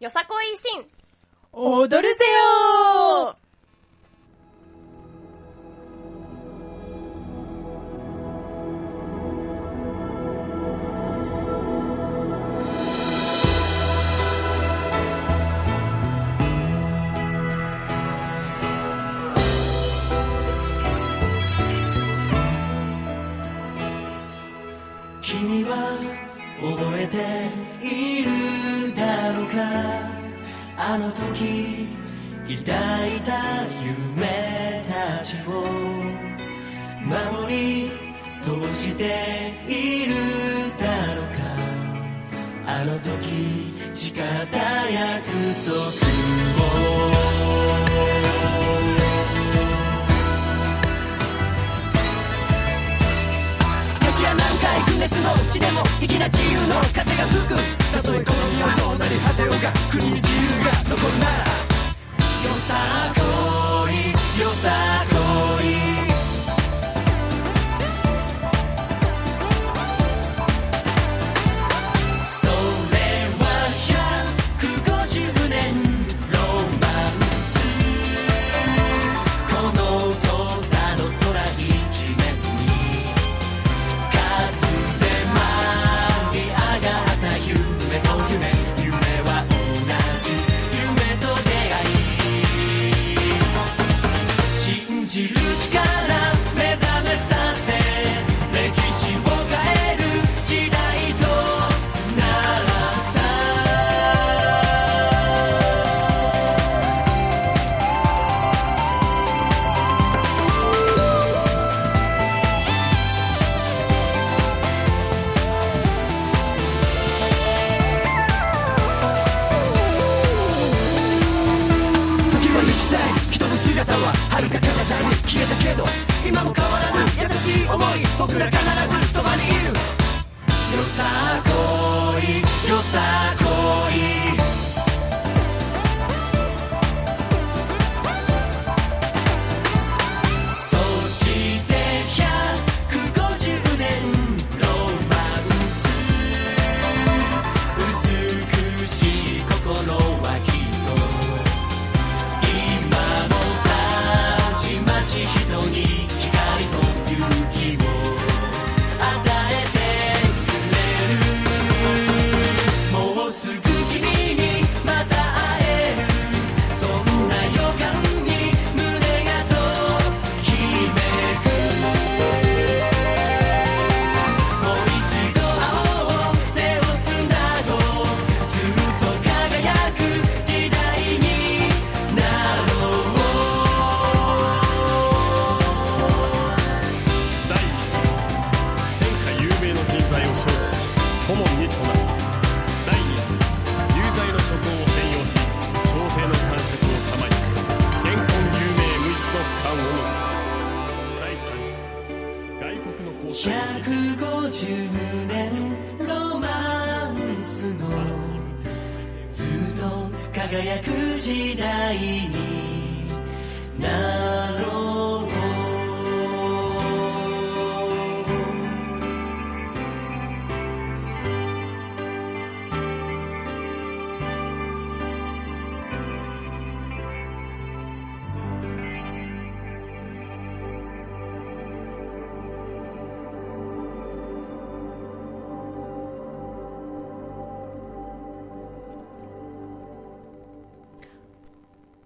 よさこいしん踊るぜよた夢たちを守り通しているだろうかあの時誓った約束をよしや何回不熱のうちでも粋な自由の風が吹くたとえこの世はどうなり果てようが国に自由が残るならさこいよさこ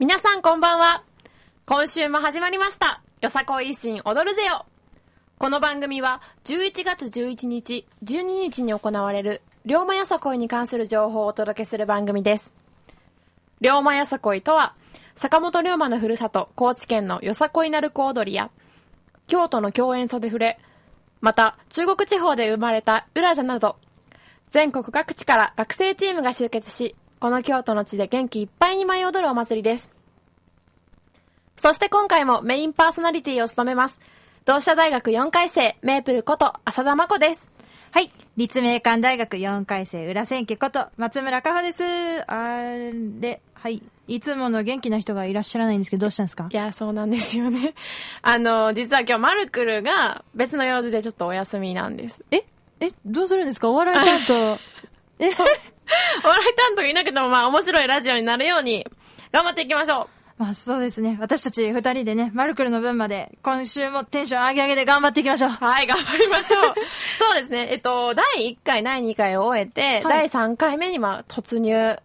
皆さんこんばんは。今週も始まりました。よさこい維新踊るぜよ。この番組は11月11日12日に行われる龍馬よさこいに関する情報をお届けする番組です。龍馬よさこいとは坂本龍馬のふるさと高知県のよさこい鳴子踊りや京都の共演袖触れまた中国地方で生まれた浦社など全国各地から学生チームが集結し、この京都の地で元気いっぱいに舞い踊るお祭りです。そして今回もメインパーソナリティを務めます。同志社大学4回生、メープルこと浅田真子です。はい。立命館大学4回生、浦千家こと、松村香穂です。あれ、はい。いつもの元気な人がいらっしゃらないんですけど、どうしたんですか？いや、そうなんですよね。あの、実は今日マルクルが別の用事でちょっとお休みなんです。え？え、どうするんですか？お笑い担当。そうお笑い担当がいなくてもまあ面白いラジオになるように頑張っていきましょまあそうですね。私たち二人でね、マルクルの分まで、今週もテンション上げ上げで頑張っていきましょう。う。はい、頑張りましょう。そうですね。えっと、第1回、第2回を終えて、はい第3回目にまあ突入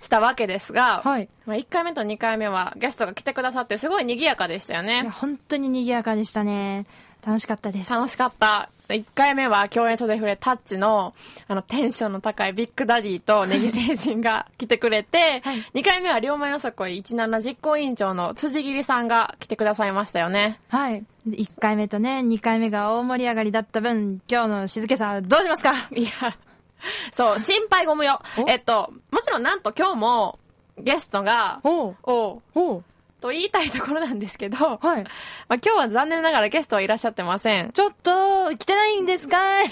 したわけですが、はい。まあ、1回目と2回目はゲストが来てくださってすごい賑やかでしたよいや、ね。本当に賑やかでしたね。楽しかったです。楽しかった。1回目は共演袖触れタッチのあのテンションの高いビッグダディとネギ星人が来てくれて、はい2回目は龍馬よさこい17実行委員長の辻桐さんが来てくださいましたよね。はい。1回目とね、2回目が大盛り上がりだった分、今日の静けさどうしますか？いや、そう、心配ご無用お？えっと、もちろんなんと今日もゲストが、お？うおうおうと言いたいところなんですけど、まあはい。今日は残念ながらゲストはいらっしゃってません。ちょっと、来てないんですかい？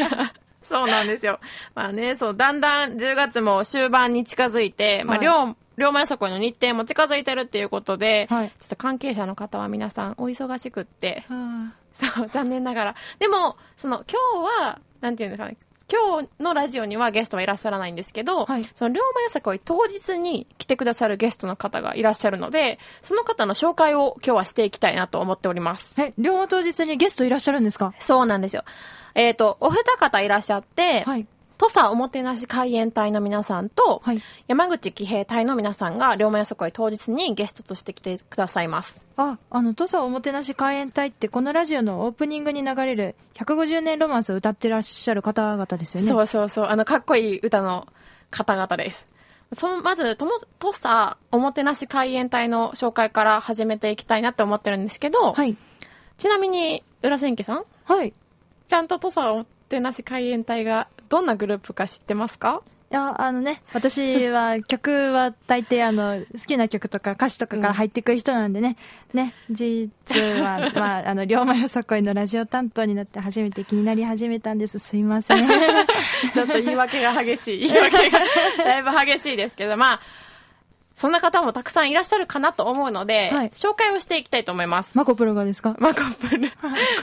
そうなんですよ。まあね、そう、だんだん10月も終盤に近づいて、まあ、はい両、両前そこいの日程も近づいてるっていうことで、はいちょっと関係者の方は皆さんお忙しくって、はそう、残念ながら。でも、その、今日は、なんていうんですかね、今日のラジオにはゲストはいらっしゃらないんですけど、はいその、龍馬よさこい当日に来てくださるゲストの方がいらっしゃるので、その方の紹介を今日はしていきたいなと思っております。あえ、両馬当日にゲストいらっしゃるんですか？そうなんですよ。えっ、と、お二方いらっしゃって、はい。土佐おもてなし海援隊の皆さんと、はい。山口騎兵隊の皆さんが龍馬よさこい当日にゲストとして来てくださいます。あ、あの、土佐おもてなし海援隊って、このラジオのオープニングに流れる150年ロマンスを歌ってらっしゃる方々ですよね。そうそうそう。あの、かっこいい歌の方々です。その、まず、とも、とさ、おもてなし海援隊の紹介から始めていきたいなって思ってるんですけど、はい。ちなみに、浦千家さん？はい。いちゃんととさおもてなし海援隊がどんなグループか知ってますか？や、あのね、私は 曲は大抵あの、好きな曲とか歌詞とかから入ってくる人なんでね、ね、実は、まあ、あの、龍馬よさこいのラジオ担当になって初めて気になり始めたんです。すいません。ちょっと言い訳が激しい。言い訳がだいぶ激しいですけど、まあ、そんな方もたくさんいらっしゃるかなと思うので、はい紹介をしていきたいと思います。マコプロがですか？マコプル。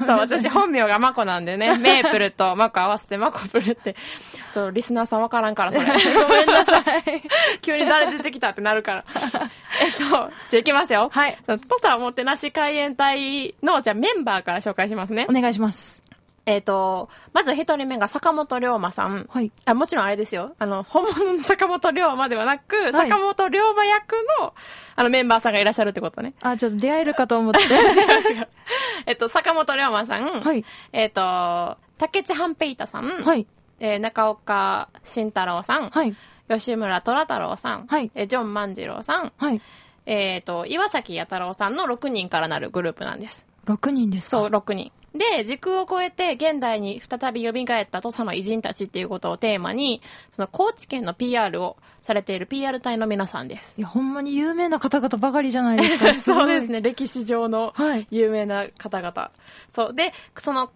そう、私本名がマコなんでね、メープルとマコ合わせてマコプルって、ちょっとリスナーさんわからんから、それ。ごめんなさい。急に誰出てきたってなるから。えっと、じゃあ行きますよ。はい。その、土佐おもてなし海援隊の、じゃあメンバーから紹介しますねお。願いします。えっと、まず一人目が坂本龍馬さん。はい。あ、もちろんあれですよ。あの、本物の坂本龍馬ではなく、はい坂本龍馬役の、あの、メンバーさんがいらっしゃるってことね。あ、ちょっと出会えるかと思って。違う違う。えっと、坂本龍馬さん。はい。えっと、竹地半平太さん。はい。えー中岡慎太郎さん。はい。吉村虎太郎さん。はいえージョン万次郎さん。はい。えっと、岩崎弥太郎さんの6人からなるグループなんです。6人ですか？そう、6人。で、時空を超えて現代に再び蘇った土佐の偉人たちっていうことをテーマに、その高知県の PR をされている PR 隊の皆さんです。いや、ほんまに有名な方々ばかりじゃないですか。そうですね。ね、歴史上のはい。有名な方々。そう。で、その、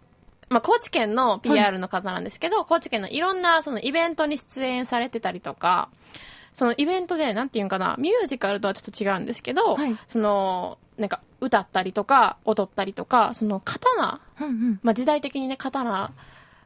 まあ、高知県の PR の方なんですけど、高知県のいろんなそのイベントに出演されてたりとか、そのイベントで、なんていうんかな、ミュージカルとはちょっと違うんですけど、はいその、なんか歌ったりとか、踊ったりとか、その刀うんうん。まあ、時代的にね、刀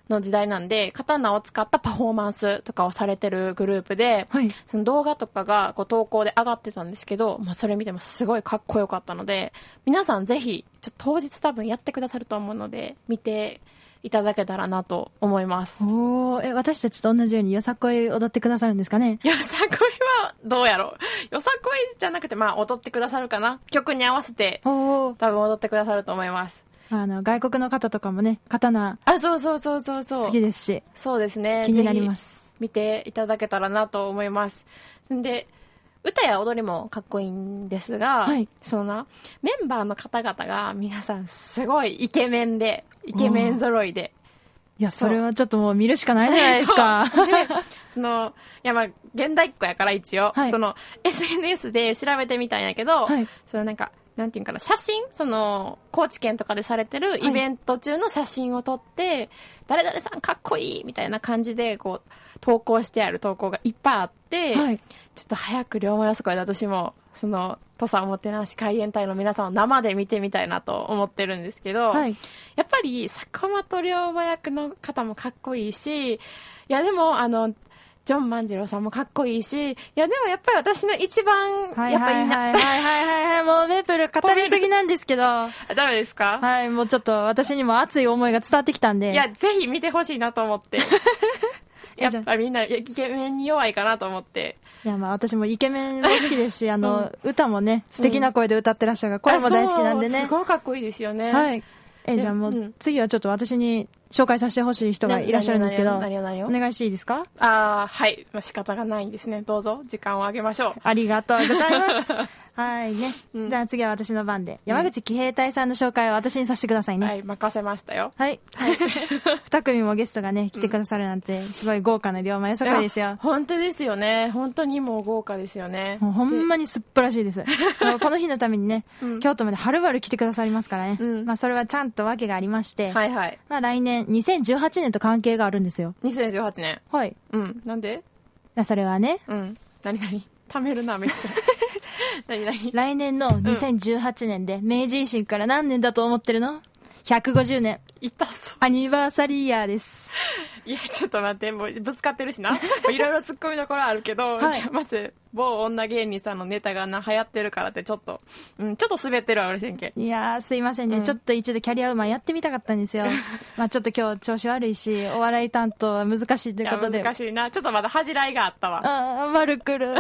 の時代なんで、刀を使ったパフォーマンスとかをされてるグループで、はい。その動画とかがこう投稿で上がってたんですけど、まあ、それ見てもすごいかっこよかったので、皆さんぜひ、ちょっと当日多分やってくださると思うので、見ていただけたらなと思います。おー、え、私たちと同じようによさこい踊ってくださるんですかね？よさこいはどうやろう？よさこいじゃなくて、まあ踊ってくださるかな？曲に合わせて。多分踊ってくださると思います。あの、外国の方とかもね、刀あ、そうそうそうそうそう。好きですし、そうですね。気になります。見ていただけたらなと思います。んで、歌や踊りもかっこいいんですが、はい。そのな、メンバーの方々が皆さんすごいイケメンで、イケメン揃いで。いや、それはちょっともう見るしかないじゃないですか。その、いやまあ、現代っ子やから一応、はい。その、SNS で調べてみたんやけど、はい。そのなんか、なんていうかな、写真？その、高知県とかでされてるイベント中の写真を撮って、誰々さんかっこいいみたいな感じで、こう、投稿してある投稿がいっぱいあって、はい。ちょっと早く龍馬よそこいで私も、その、土佐おもてなし海援隊の皆さんを生で見てみたいなと思ってるんですけど、はい。やっぱり坂本龍馬役の方もかっこいいし、いやでも、あの、ジョン万次郎さんもかっこいいし、いやでもやっぱり私の一番、はいやっぱいいな、はいはいはいはいはい。もうメープル語りすぎなんですけど。はダメですか、い、もうちょっと私にも熱い思いが伝わってきたんで。いや、ぜひ見てほしいなと思って。やっぱみんな、イケメンに弱いかなと思って。いや、まあ私もイケメンも好きですし、あの、歌もね、素敵な声で歌ってらっしゃるから、声も大好きなんでね。すごいかっこいいですよね。はい。え、じゃあもうんう、次はちょっと私に紹介させてほしい人がいらっしゃるんですけど、お願いしていいですか？ああ、はい。まあ、仕方がないんですね。どうぞ、時間をあげましょう。ありがとうございます。はいね。うんじゃあ次は私の番で、山口騎兵隊さんの紹介を私にさせてくださいね。はい、任せましたよ。はい。二組もゲストがね、来てくださるなんて、すごい豪華な龍馬よさこいですよ。本当ですよね。本当にもう豪華ですよね。もうほんまにすっぽらしいです。この日のためにね、うん京都まではるばる来てくださりますからね。うんまあそれはちゃんと訳がありまして、はいはい。まあ来年、2018年と関係があるんですよ。2018年。はい。いうん。なんで？やそれはね、うん。何何？貯めるな、めっちゃ。何何？来年の2018年で明治維新から何年だと思ってるの ?150 年。痛そう。アニバーサリーイヤーです。いや、ちょっと待って、もうぶつかってるしな。いろいろ突っ込みどころあるけど、はいまず、某女芸人さんのネタがな、流行ってるからってちょっと、うん、ちょっと滑ってるわ、俺せんけ。いやー、すいませんね、うんちょっと一度キャリアウーマンやってみたかったんですよ。まあちょっと今日調子悪いし、お笑い担当は難しいということで。難しいな。ちょっとまだ恥じらいがあったわ。あー、悪くる。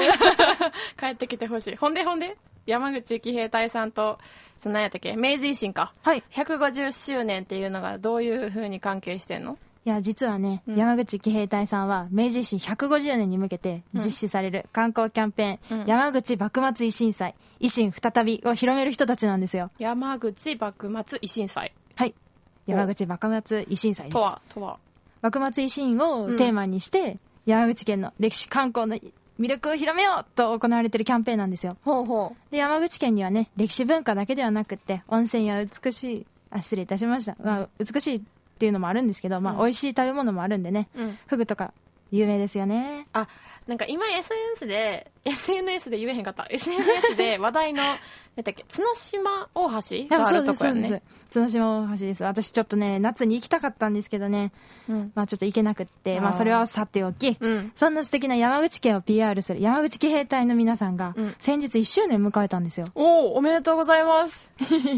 帰ってきてほしい。ほんでほんで、山口騎兵隊さんと、その何やったっけ？明治維新か。はい。150周年っていうのがどういう風に関係してんの？いや、実はね、うん山口騎兵隊さんは明治維新150年に向けて実施される観光キャンペーン、うん山口幕末維新祭、維新再びを広める人たちなんですよ。山口幕末維新祭はい。山口幕末維新祭です。とは、とは。幕末維新をテーマにして、山口県の歴史観光の魅力を広めようと行われているキャンペーンなんですよ。ほうほで、山口県にはね、歴史文化だけではなくって、温泉や美しい、あ、失礼いたしました。まあ、美しいっていうのもあるんですけど、まあ、うん美味しい食べ物もあるんでね、う。うん。フグとか有名ですよね。あ、なんか今 SNS で、SNS で言えへんかった。SNS で話題の、なんだっけ、角島大橋があるとこやね。。角島大橋です。私ちょっとね、夏に行きたかったんですけどね、うん。まあちょっと行けなくって、まあそれはさておき、うん。そんな素敵な山口県を PR する山口騎兵隊の皆さんがうん、先日1周年迎えたんですよ。おおおめでとうございます。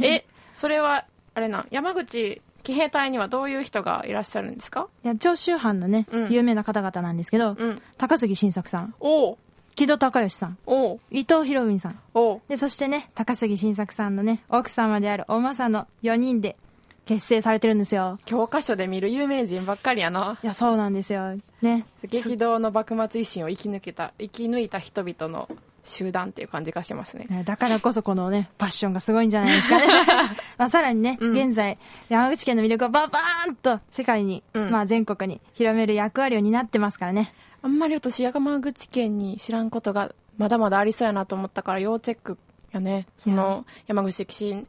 え、それは、あれなん、山口騎兵隊にはどういう人がいらっしゃるんですか？いや、長州藩のね、うん有名な方々なんですけど、うん。高杉晋作さん、おお木戸孝允さん、おう伊藤博文さん、おうで、そしてね、高杉晋作さんのね、奥様であるおまさの4人で結成されてるんですよ。教科書で見る有名人ばっかりやな。いや、そうなんですよ。ね。激動の幕末維新を生き抜けた、生き抜いた人々の集団っていう感じがしますね。ねだからこそこのね、パッションがすごいんじゃないですかね。まあさらにね、うん現在、山口県の魅力をババーンと世界に、うんまあ全国に広める役割を担ってますからね。あんまり私、山口県に知らんことがまだまだありそうやなと思ったから要チェックやね。その、山口騎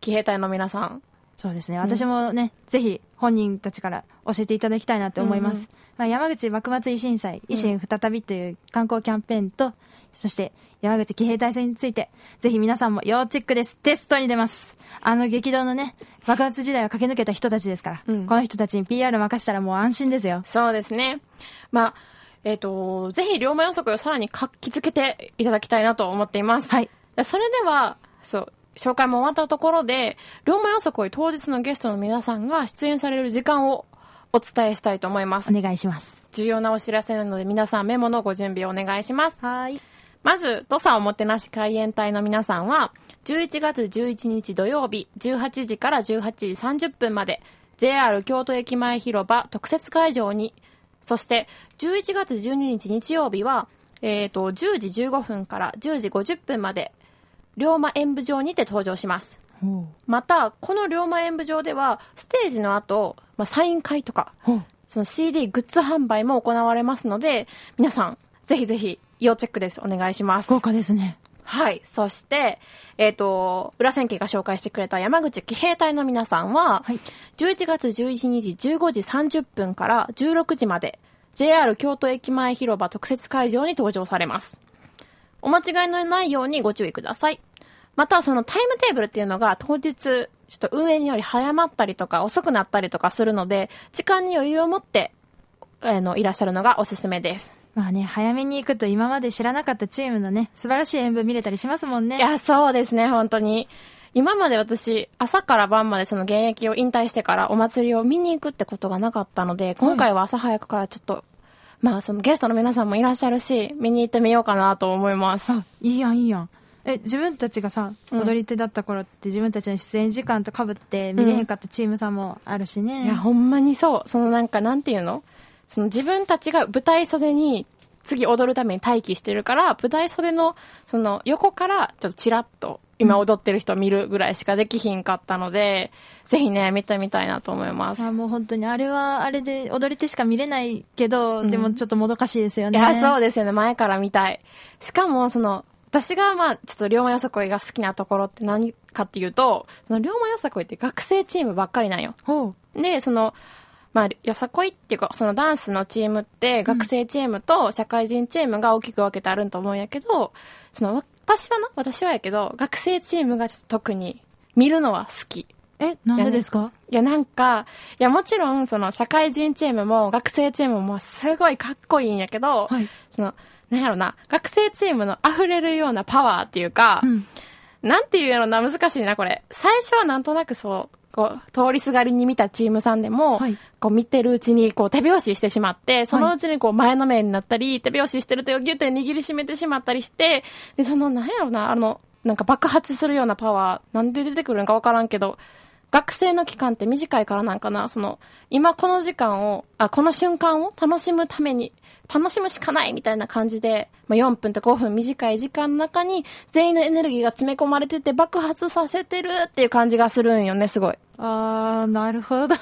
兵隊の皆さん。そうですね。私もね、ぜひ本人たちから教えていただきたいなって思います。うんうんまあ、山口幕末維新祭、維新再びという観光キャンペーンと、そして山口騎兵隊戦について、ぜひ皆さんも要チェックです。テストに出ます。あの激動のね、爆発時代を駆け抜けた人たちですから、うんこの人たちに PR 任せたらもう安心ですよ。そうですね。まあ、えっ、と、ぜひ、龍馬予測をさらに活気づけていただきたいなと思っています。はい。それでは、そう、紹介も終わったところで、龍馬予測当日のゲストの皆さんが出演される時間をお伝えしたいと思いますお。願いします。重要なお知らせなので皆さんメモのご準備をお願いします。はい。まず、土佐おもてなし海援隊の皆さんは、11月11日土曜日、18時から18時30分まで、JR 京都駅前広場特設会場に、そして、11月12日日曜日は、えっ、と、10時15分から10時50分まで、龍馬演舞場にて登場します。また、この龍馬演舞場では、ステージの後、まあ、サイン会とか。その CD グッズ販売も行われますので、皆さん、ぜひぜひ、要チェックです。お願いします。豪華ですね。はい。そして、えっ、と、裏千家が紹介してくれた山口騎兵隊の皆さんは、はい11月11日15時30分から16時まで、JR 京都駅前広場特設会場に登場されます。お間違いのないようにご注意ください。また、そのタイムテーブルっていうのが当日、ちょっと運営により早まったりとか遅くなったりとかするので、時間に余裕を持って、あの、いらっしゃるのがおすすめです。まあね、早めに行くと今まで知らなかったチームのね、素晴らしい演舞見れたりしますもんね。いや、そうですね、本当に。今まで私、朝から晩までその現役を引退してからお祭りを見に行くってことがなかったので、今回は朝早くからちょっと、まあそのゲストの皆さんもいらっしゃるし、見に行ってみようかなと思います。あ、いいやん、いいやん。え、自分たちがさ、うん踊り手だった頃って自分たちの出演時間と被って見れへんかったチームさんもあるしね。いや、ほんまにそう。そのなんか、なんていうの？その自分たちが舞台袖に次踊るために待機してるから、舞台袖のその横からちょっとチラッと今踊ってる人を見るぐらいしかできひんかったので、ぜひね、見てみたいなと思います。あもう本当に、あれはあれで踊り手しか見れないけど、うんでもちょっともどかしいですよね。いや、そうですよね。前から見たい。しかも、その、私が、まあ、ちょっと、龍馬よさこいが好きなところって何かっていうと、その、龍馬よさこいって学生チームばっかりなんよ。ほう。で、その、まあ、よさこいっていうか、そのダンスのチームって、学生チームと社会人チームが大きく分けてあるんと思うんやけど、その、私はな、私はやけど、学生チームがちょっと特に見るのは好き。え、なんでですか？いや、なんか、いや、もちろん、その、社会人チームも、学生チームも、すごいかっこいいんやけど、はいその、なんやろな、学生チームの溢れるようなパワーっていうか、うん。なんていうやろな、難しいな、これ。最初はなんとなくそう、こう、通りすがりに見たチームさんでも、はい。こう見てるうちに、こう手拍子してしまって、そのうちにこう前のめりになったり、手拍子してる手をギュッて握りしめてしまったりして、で、その、なんやろな、あの、なんか爆発するようなパワー、なんで出てくるのかわからんけど、学生の期間って短いからなんかな、その、今この時間を、あ、この瞬間を楽しむために、楽しむしかないみたいな感じで、まあ、4分と5分短い時間の中に全員のエネルギーが詰め込まれてて爆発させてるっていう感じがするんよね、すごい。あー、なるほどね。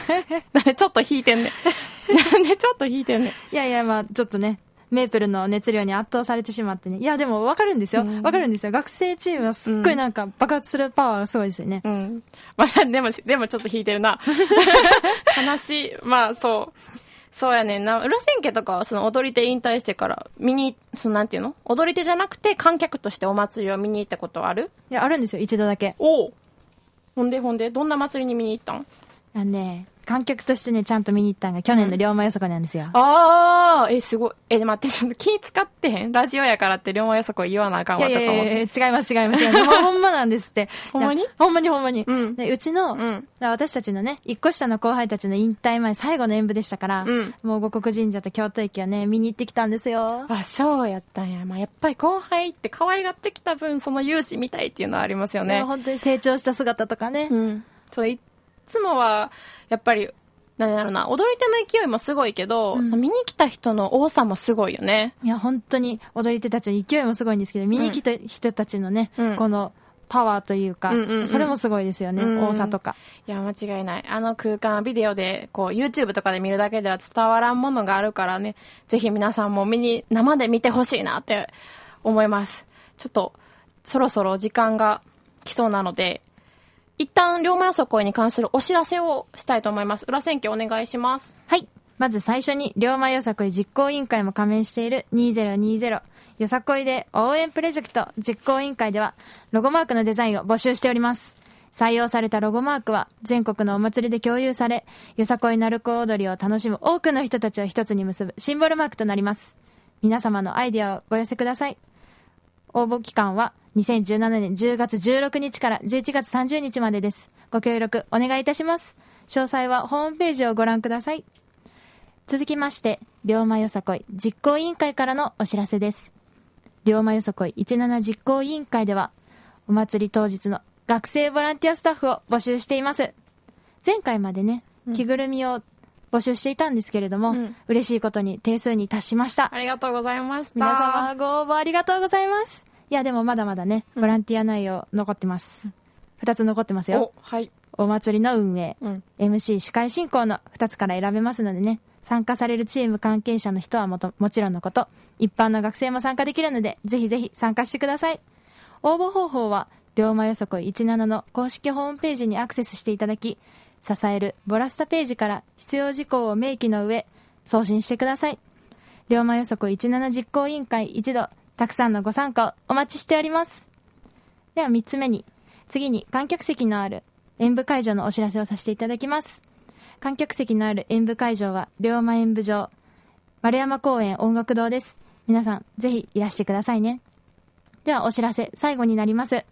なんでちょっと引いてんねん。なんでちょっと引いてんねん。いやいや、まあちょっとね、メープルの熱量に圧倒されてしまってね。いや、でもわかるんですよ。わ、うんかるんですよ。学生チームはすっごいなんか爆発するパワーがすごいですよね。うん。まあ、でも、でもちょっと引いてるな。悲しい。まあ、そう。そうやねんな。裏千家とかはその踊り手引退してから見に、そのなんていうの？踊り手じゃなくて観客としてお祭りを見に行ったことはある？いや、あるんですよ、一度だけ。おほんでほんで、どんな祭りに見に行ったん？あのね、観客としてね、ちゃんと見に行ったのが去年の龍馬よそこなんですよ。ああ、え、すごい。え、待って、ちょっと気使ってへん？ラジオやからって龍馬よそこ言わなあかんいわとか思って。やいやいやいや違います違います違います。ほんまなんですって。ほんまに？ほんまにほんまに。うんでうちの、うん私たちのね、一個下の後輩たちの引退前最後の演舞でしたから、うんもう五国神社と京都駅をね、見に行ってきたんですよ。あ、そうやったんや。まあ、やっぱり後輩って可愛がってきた分、その勇姿見たいっていうのはありますよね。本当に成長した姿とかね。うん。そう、つもは、やっぱり、なんだろうな、踊り手の勢いもすごいけど、うん見に来た人の多さもすごいよね。いや、本当に踊り手たちの勢いもすごいんですけど、見に来た人たちのね、うんこのパワーというか、うんうんうんそれもすごいですよね、うん多さとか。いや、間違いない。あの空間はビデオで、こう、YouTube とかで見るだけでは伝わらんものがあるからね、ぜひ皆さんも見に、生で見てほしいなって思います。ちょっと、そろそろ時間が来そうなので、一旦、龍馬よそこいに関するお知らせをしたいと思います。裏選挙お願いします。はい。まず最初に、龍馬よさこい実行委員会も加盟している2020よさこいで応援プロジェクト実行委員会では、ロゴマークのデザインを募集しております。採用されたロゴマークは全国のお祭りで共有され、よさこい鳴子踊りを楽しむ多くの人たちを一つに結ぶシンボルマークとなります。皆様のアイデアをご寄せください。応募期間は2017年10月16日から11月30日までです。ご協力お願いいたします。詳細はホームページをご覧ください。続きまして、龍馬よさこい実行委員会からのお知らせです。龍馬よさこい17実行委員会では、お祭り当日の学生ボランティアスタッフを募集しています。前回までね、着ぐるみを募集していたんですけれども、うん嬉しいことに定数に達しました。ありがとうございました。皆様ご応募ありがとうございます。いや、でもまだまだね、ボランティア内容残ってます。二つ残ってますよ。お、はい。お祭りの運営、うん。MC 司会進行の2つから選べますのでね、参加されるチーム関係者の人はもともちろんのこと、一般の学生も参加できるので、ぜひぜひ参加してください。応募方法は、龍馬よそこい17の公式ホームページにアクセスしていただき、支えるボラスタページから必要事項を明記の上、送信してください。龍馬よそこい17実行委員会一度、たくさんのご参加をお待ちしております。では3つ目に、次に観客席のある演舞会場のお知らせをさせていただきます。観客席のある演舞会場は、龍馬演舞場、丸山公園音楽堂です。皆さん、ぜひいらしてくださいね。では、お知らせ、最後になります。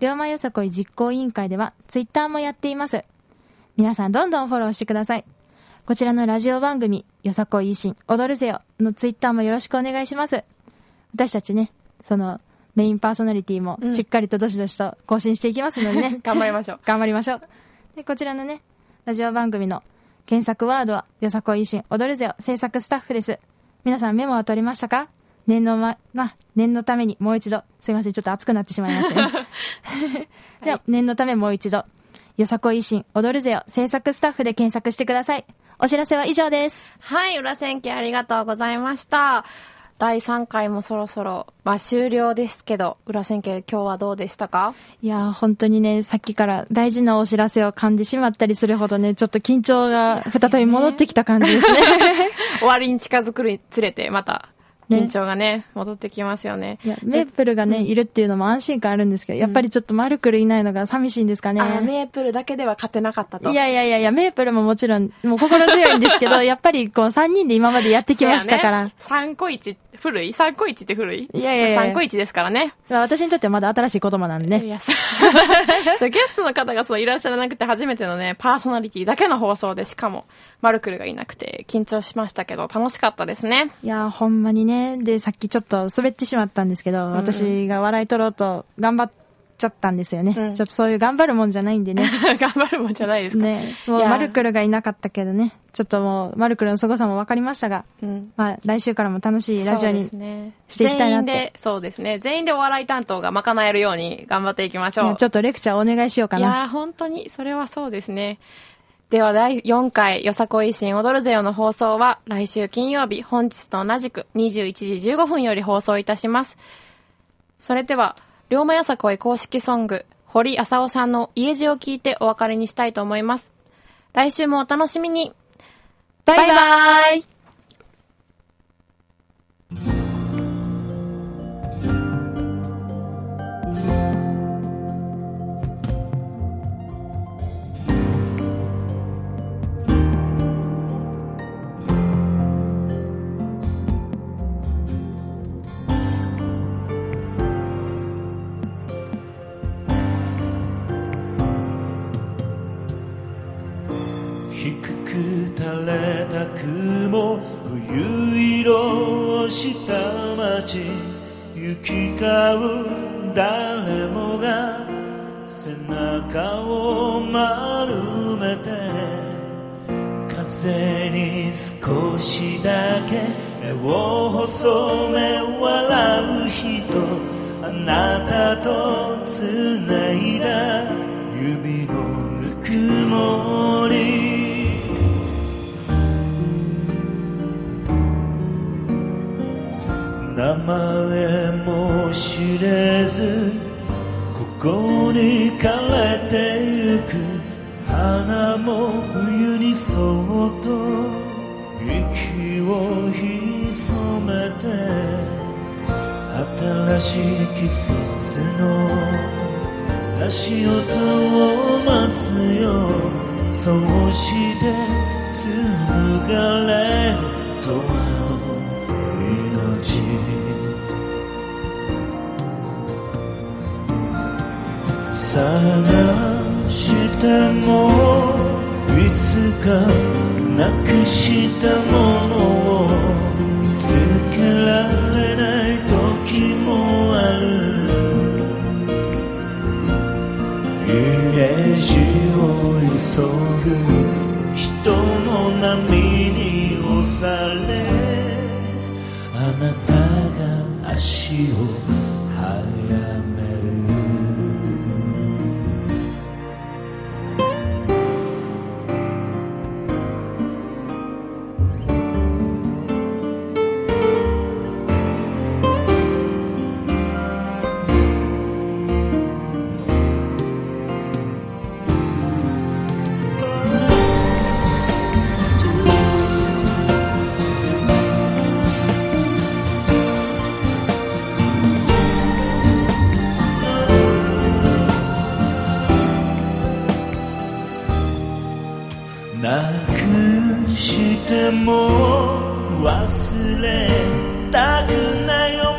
龍馬よさこい実行委員会では、ツイッターもやっています。皆さん、どんどんフォローしてください。こちらのラジオ番組、よさこい維新、踊るぜよのツイッターもよろしくお願いします。私たちね、その、メインパーソナリティもうんしっかりとどしどしと更新していきますのでね。頑張りましょう。頑張りましょう。で、こちらのね、ラジオ番組の検索ワードは、よさこい維新踊るぜよ制作スタッフです。皆さんメモは取りましたか？念のま、まあ、念のためにもう一度、すいません、ちょっと熱くなってしまいましたね。では、念のためもう一度、よさこい維新踊るぜよ制作スタッフで検索してください。お知らせは以上です。はい、裏千家ありがとうございました。第3回もそろそろ、まあ終了ですけど、裏千家今日はどうでしたか？いやー、本当にね、さっきから大事なお知らせを噛んでしまったりするほどね、ちょっと緊張が再び戻ってきた感じですね。終わりに近づくにつれて、また、ね緊張がね、戻ってきますよね。いや、メープルがね、いるっていうのも安心感あるんですけど、やっぱりちょっとマルクルいないのが寂しいんですかね。メープルだけでは勝てなかったと。いやいやいやいや、メープルももちろん、もう心強いんですけど、やっぱりこう3人で今までやってきましたから。3個1、古い ?3 個1って古い？いやいやいや3個1ですからね。まあ私にとってはまだ新しい言葉なんでね。いや、そう ゲストの方がそういらっしゃらなくて初めてのね、パーソナリティだけの放送で、しかも、マルクルがいなくて緊張しましたけど、楽しかったですね。いや、ほんまにね。で、さっきちょっと滑ってしまったんですけど、私が笑い取ろうと頑張っちゃったんですよね。うんちょっとそういう頑張るもんじゃないんでね。頑張るもんじゃないですか。ね、もいうやマルクルがいなかったけどね、ちょっともう、マルクルの凄さも分かりましたが、うん。まあ、来週からも楽しいラジオそうに、していきたいなって全員で、そうですね。全員でお笑い担当が賄えるように頑張っていきましょう。ねちょっとレクチャーお願いしようかな。いやー、本当に、それはそうですね。では、第4回、よさこい新踊るぜよの放送は、来週金曜日、本日と同じく21時15分より放送いたします。それでは、龍馬やさこい公式ソング、堀浅尾さんの家路を聞いてお別れにしたいと思います。来週もお楽しみにバイバイれた雲冬色をした街行き交う誰もが背中を丸めて風に少しだけ目を細め笑う人あなたと繋いだ指のぬくもり名前も知れずここに枯れてゆく花も冬にそっと息を潜めて新しい季節の足音を待つよそうして紡がれ永遠探してもいつかなくしたものを見つけられない時もある。家路を急ぐ人の波。足を。もう忘れたくない思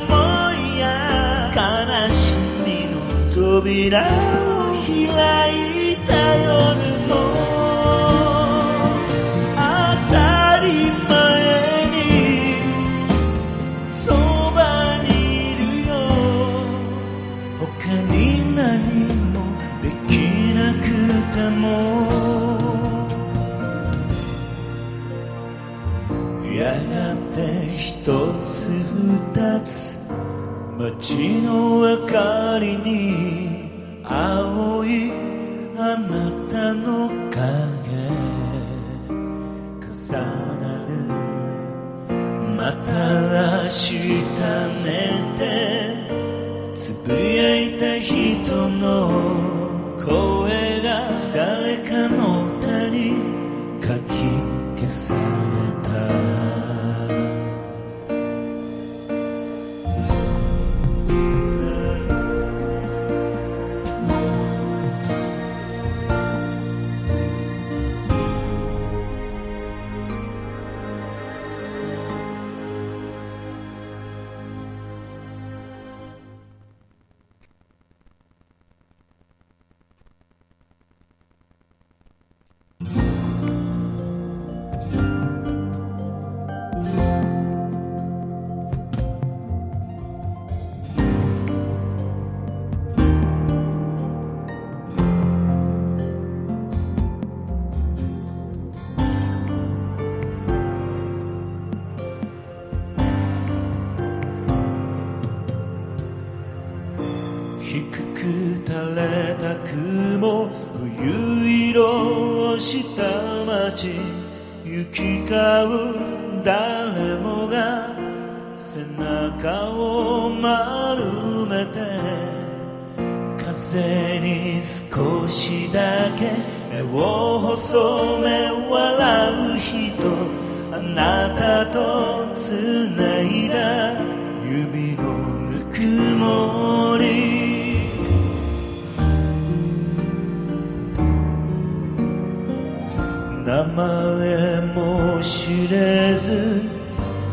いや悲しみの扉街の明かりに青いあなたの影。重なる。また明日ね。垂れた雲冬色をした街行き交う誰もが背中を丸めて風に少しだけ目を細め笑う人あなたとつないだ指のぬくもり名前も知れず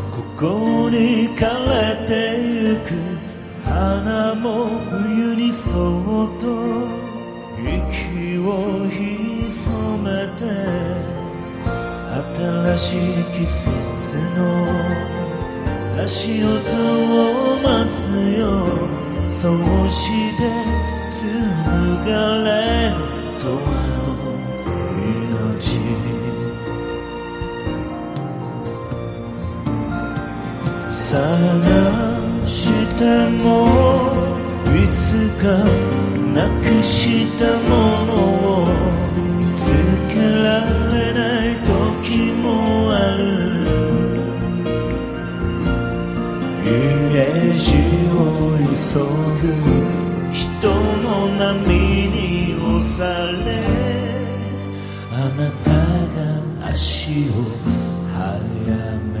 ここに枯れてゆく花も冬にそっと息を潜めて新しい季節の足音を待つよ。そうして紡がれると探してもいつかなくしたものを見つけられない時もある。家路を急ぐ人の波に押されあなたが足を早める